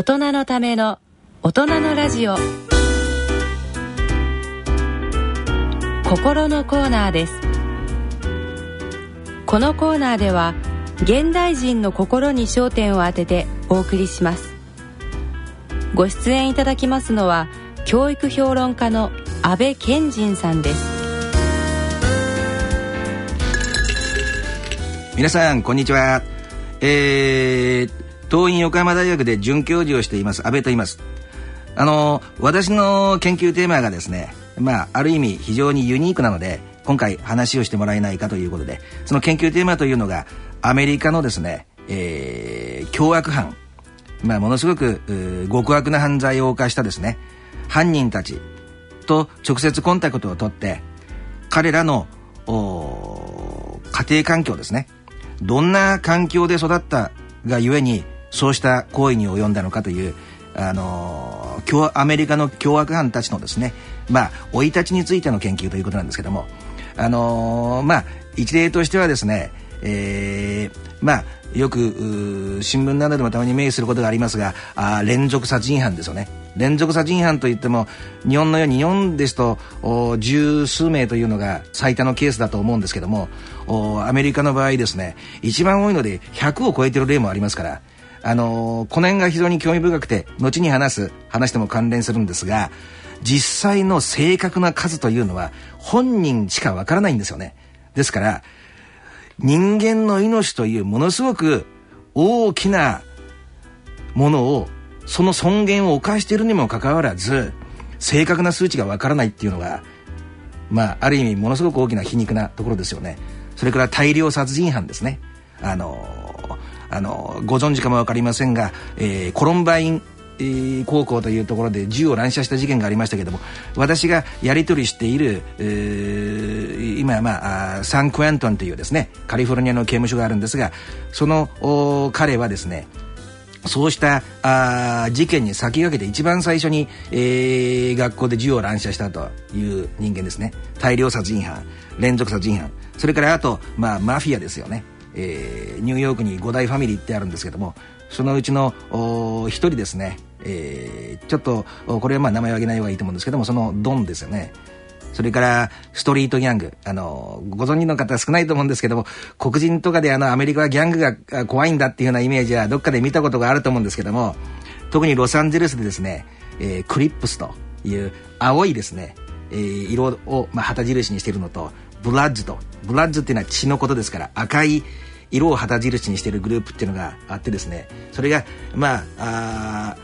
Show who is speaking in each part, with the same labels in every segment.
Speaker 1: 大人のための大人のラジオ。心のコーナーです。このコーナーでは現代人の心に焦点を当ててお送りします。ご出演いただきますのは教育評論家の安倍賢人さんです。
Speaker 2: 皆さんこんにちは。えー、東院横浜大学で准教授をしています安倍と言います。あの私の研究テーマがですねまあある意味非常にユニークなので今回話をしてもらえないかということでその研究テーマというのがアメリカのですね、えー、凶悪犯まあものすごく極悪な犯罪を犯したですね犯人たちと直接コンタクトを取って彼らの家庭環境ですねどんな環境で育ったがゆえにそうした行為に及んだのかというあのアメリカの凶悪犯たちのですねまあ生い立ちについての研究ということなんですけどもあのまあ一例としてはですねえー、まあよく新聞などでもたまに目にすることがありますがあ連続殺人犯ですよね。連続殺人犯といっても日本のように日本ですと十数名というのが最多のケースだと思うんですけどもアメリカの場合ですね一番多いので100を超えてる例もありますからあのー、この辺が非常に興味深くて後に話す話とも関連するんですが実際の正確な数というのは本人しかわからないんですよね。ですから人間の命というものすごく大きなものをその尊厳を犯しているにもかかわらず正確な数値がわからないっていうのがまあある意味ものすごく大きな皮肉なところですよね。それから大量殺人犯ですね。あのあのご存知かも分かりませんが、えー、コロンバイン高校というところで銃を乱射した事件がありましたけども私がやり取りしている、えー、今、まあ、サンクエントンというですねカリフォルニアの刑務所があるんですがその彼はですねそうしたあ事件に先駆けて一番最初に、えー、学校で銃を乱射したという人間ですね。大量殺人犯連続殺人犯。それからあと、まあ、マフィアですよね、えー、ニューヨークに五大ファミリーってあるんですけどもそのうちの一人ですね、えー、ちょっとこれはまあ名前を挙げない方がいいと思うんですけどもそのドンですよね。それからストリートギャング。あのご存知の方少ないと思うんですけども黒人とかであのアメリカはギャングが怖いんだっていうようなイメージはどっかで見たことがあると思うんですけども特にロサンゼルスでですね、えー、クリップスという青いですね、えー、色を、まあ、旗印にしているのとブラッジと。ブラッジっていうのは血のことですから赤い色を旗印にしているグループっていうのがあってですね。それがまあ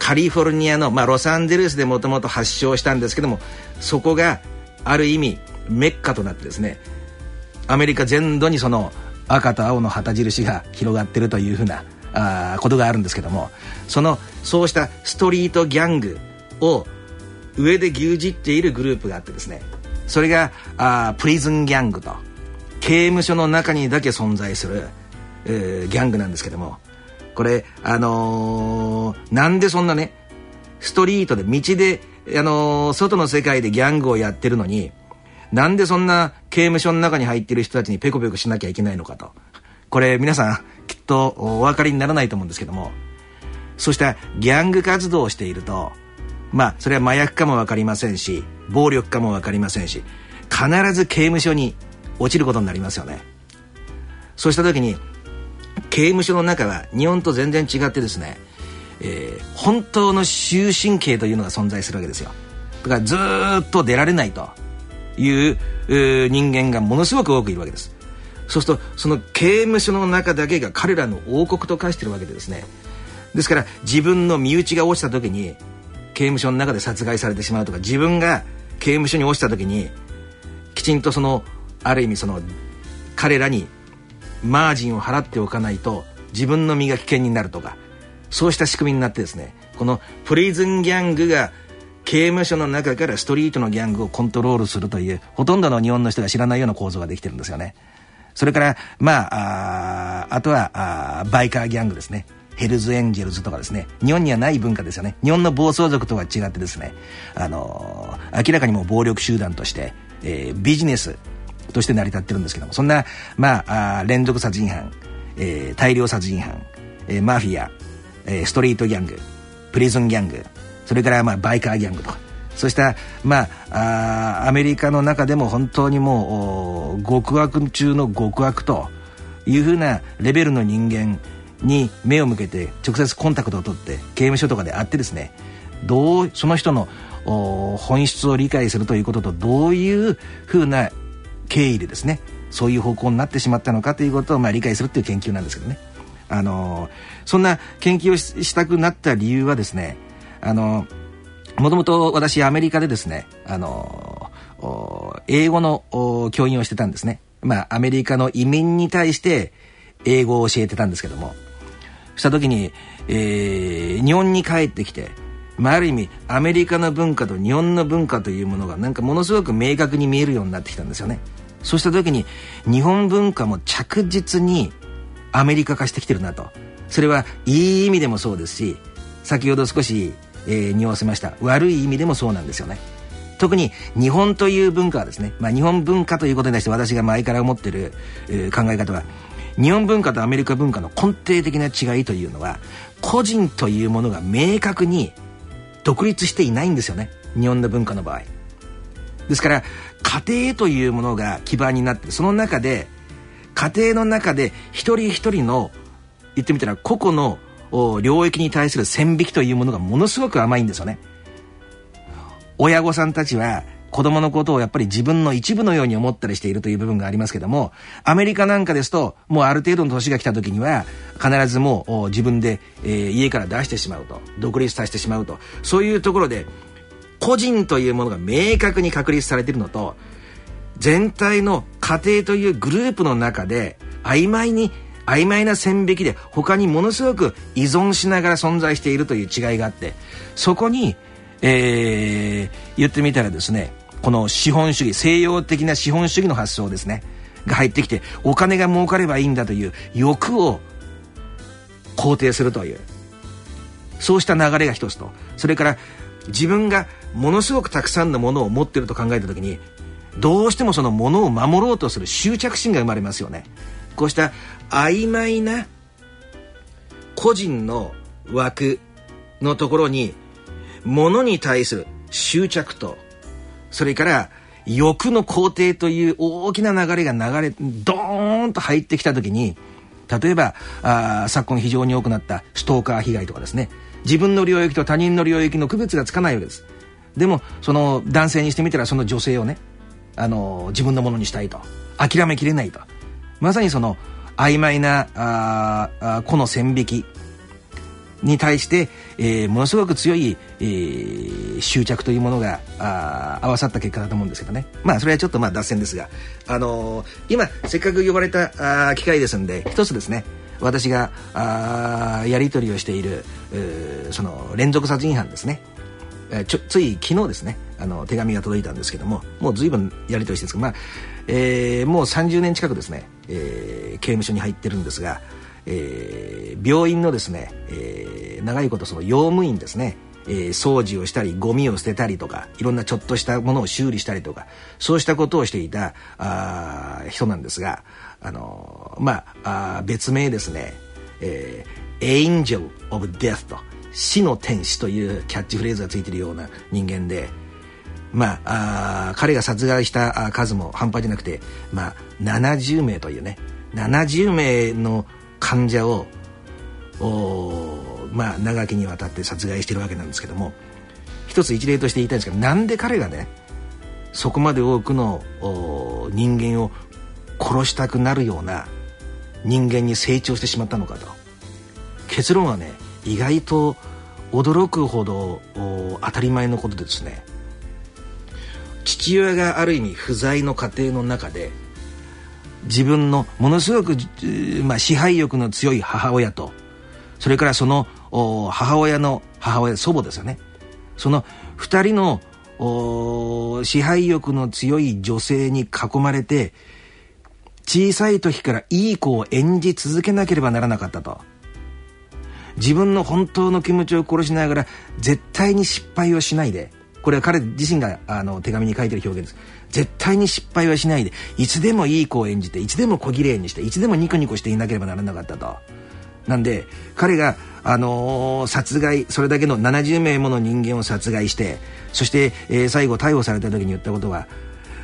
Speaker 2: カリフォルニアの、まあ、ロサンゼルスでもともと発祥したんですけどもそこがある意味メッカとなってですねアメリカ全土にその赤と青の旗印が広がってるというふうなあことがあるんですけどもそのそうしたストリートギャングを上で牛耳っているグループがあってですねそれがあプリズンギャングと。刑務所の中にだけ存在する、えー、ギャングなんですけども。これあのー、なんでそんなねストリートで道で、あのー、外の世界でギャングをやってるのになんでそんな刑務所の中に入ってる人たちにペコペコしなきゃいけないのかと。これ皆さんきっとお分かりにならないと思うんですけども。そうしたギャング活動をしているとまあそれは麻薬かも分かりませんし暴力かも分かりませんし必ず刑務所に落ちることになりますよね。そうした時に刑務所の中は日本と全然違ってですね、えー、本当の終身刑というのが存在するわけですよ。だからずっと出られないという人間がものすごく多くいるわけです。そうするとその刑務所の中だけが彼らの王国と化してるわけでですね。ですから自分の身内が落ちた時に刑務所の中で殺害されてしまうとか自分が刑務所に落ちた時にきちんとそのある意味その彼らにマージンを払っておかないと自分の身が危険になるとかそうした仕組みになってですねこのプリズンギャングが刑務所の中からストリートのギャングをコントロールするというほとんどの日本の人が知らないような構造ができてるんですよね。それからまああとはあバイカーギャングですね。ヘルズエンジェルズとかですね。日本にはない文化ですよね。日本の暴走族とは違ってですね。あのー、明らかにも暴力集団として、えー、ビジネスとして成り立ってるんですけども。そんな、まあ、あ連続殺人犯、えー、大量殺人犯、えー、マフィア、えー、ストリートギャングプリズンギャングそれからまあバイカーギャングと。かそうしたまああアメリカの中でも本当にもう極悪中の極悪というふうなレベルの人間に目を向けて直接コンタクトを取って刑務所とかで会ってですねどうその人の本質を理解するということとどういうふうな経緯でですねそういう方向になってしまったのかということをまあ理解するっていう研究なんですけどね。あのそんな研究をしたくなった理由はですねあのもともと私アメリカでですねあの英語の教員をしてたんですね。まあアメリカの移民に対して英語を教えてたんですけどもした時に、えー、日本に帰ってきてまあ、ある意味アメリカの文化と日本の文化というものがなんかものすごく明確に見えるようになってきたんですよね。そうした時に日本文化も着実にアメリカ化してきてるなと。それはいい意味でもそうですし先ほど少し、えー、匂わせました悪い意味でもそうなんですよね。特に日本という文化はですね、まあ、日本文化ということに対して私が前から思ってる、えー、考え方は日本文化とアメリカ文化の根底的な違いというのは個人というものが明確に独立していないんですよね。日本の文化の場合。ですから家庭というものが基盤になってその中で家庭の中で一人一人の言ってみたら個々の領域に対する線引きというものがものすごく甘いんですよね。親御さんたちは子供のことをやっぱり自分の一部のように思ったりしているという部分がありますけども、アメリカなんかですと、もうある程度の年が来た時には、必ずもう自分で、えー、家から出してしまうと、独立させてしまうと、そういうところで、個人というものが明確に確立されているのと、全体の家庭というグループの中で、曖昧に曖昧な線引きで他にものすごく依存しながら存在しているという違いがあってそこに、えー、言ってみたらですねこの資本主義西洋的な資本主義の発想ですね。が入ってきてお金が儲かればいいんだという欲を肯定するという。そうした流れが一つと。それから自分がものすごくたくさんのものを持ってると考えた時にどうしてもそのものを守ろうとする執着心が生まれますよね。こうした曖昧な個人の枠のところにものに対する執着とそれから欲の肯定という大きな流れが流れドーンと入ってきた時に例えばあ昨今非常に多くなったストーカー被害とかですね。自分の領域と他人の領域の区別がつかないわけです。でもその男性にしてみたらその女性をねあの自分のものにしたいと。諦めきれないと。まさにその曖昧なああ個の線引き。に対して、えー、ものすごく強い、えー、執着というものがあ合わさった結果だと思うんですけどね。まあそれはちょっとまあ脱線ですが、あのー、今せっかく呼ばれたあ機会ですんで一つですね。私があやり取りをしているその連続殺人犯ですね。ちょつい昨日ですね。あの手紙が届いたんですけどももう随分やり取りしてるんですけど、まあえー、もう30年近くですね、えー、刑務所に入ってるんですがえー、病院のですね、えー、長いことその用務員ですね、えー、掃除をしたりゴミを捨てたりとかいろんなちょっとしたものを修理したりとかそうしたことをしていたあ人なんですが、あのー、まああ別名ですね、えー、Angel of Death と死の天使というキャッチフレーズがついているような人間でまああ彼が殺害した数も半端じゃなくて、まあ、70名というね70名の患者をまあ長きにわたって殺害してるわけなんですけども一つ一例として言いたいんですけどなんで彼がねそこまで多くの人間を殺したくなるような人間に成長してしまったのかと。結論はね意外と驚くほど当たり前のことでですね。父親がある意味不在の家庭の中で自分のものすごく、まあ、支配欲の強い母親とそれからその母親の母親祖母ですよね。その2人の支配欲の強い女性に囲まれて小さい時からいい子を演じ続けなければならなかったと。自分の本当の気持ちを殺しながら絶対に失敗をしないで。これは彼自身があの手紙に書いてる表現です。絶対に失敗はしないでいつでもいい子を演じていつでも小綺麗にしていつでもニコニコしていなければならなかったと。なんで彼があのー、殺害それだけの70名もの人間を殺害してそして、えー、最後逮捕された時に言ったことは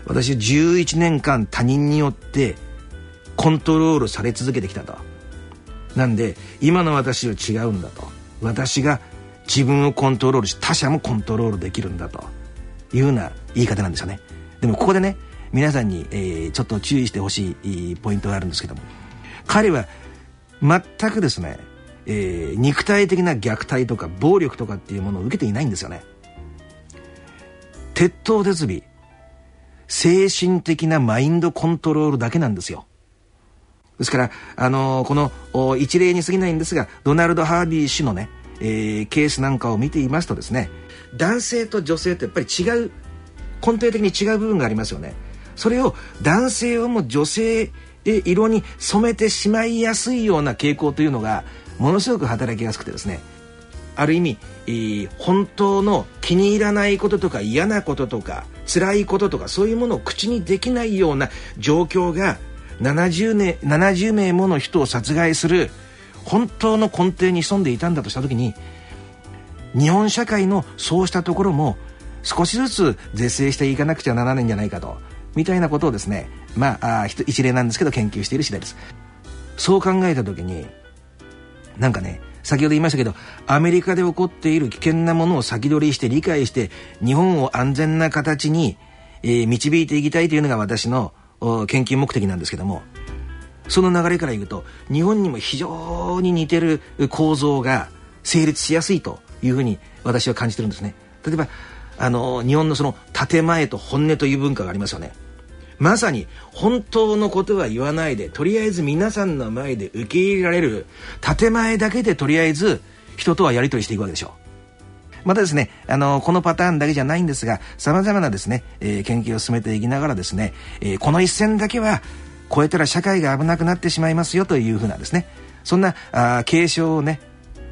Speaker 2: 私11年間他人によってコントロールされ続けてきたと。なんで今の私は違うんだと。私が自分をコントロールし他者もコントロールできるんだと。いうような言い方なんですよね。でもここでね皆さんに、えー、ちょっと注意してほしいポイントがあるんですけども。彼は全くですね、えー、肉体的な虐待とか暴力とかっていうものを受けていないんですよね。鉄頭鉄尾精神的なマインドコントロールだけなんですよ。ですから、あのー、この一例に過ぎないんですがドナルド・ハービー氏のね、えー、ケースなんかを見ていますとですね男性と女性ってやっぱり違う根底的に違う部分がありますよね。それを男性をも女性色に染めてしまいやすいような傾向というのがものすごく働きやすくてですね。ある意味、本当の気に入らないこととか嫌なこととか辛いこととかそういうものを口にできないような状況が70名 ,70 名もの人を殺害する本当の根底に潜んでいたんだとした時に日本社会のそうしたところも少しずつ是正していかなくちゃならないんじゃないかと。みたいなことをですねまああ一例なんですけど研究している次第です。そう考えた時になんかね先ほど言いましたけどアメリカで起こっている危険なものを先取りして理解して日本を安全な形に、えー、導いていきたいというのが私の研究目的なんですけどもその流れからいくと日本にも非常に似てる構造が成立しやすいというふうに私は感じてるんですね。例えばあの日本のその建前と本音という文化がありますよねまさに本当のことは言わないでとりあえず皆さんの前で受け入れられる建前だけでとりあえず人とはやり取りしていくわけでしょうまたですね、あの、このパターンだけじゃないんですが、様々なですね、えー、研究を進めていきながらですね、えー、この一線だけは超えたら社会が危なくなってしまいますよというふうなですね、そんな、あ警鐘をね、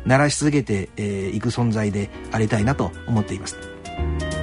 Speaker 2: 鳴らし続けてい、えー、く存在でありたいなと思っています。you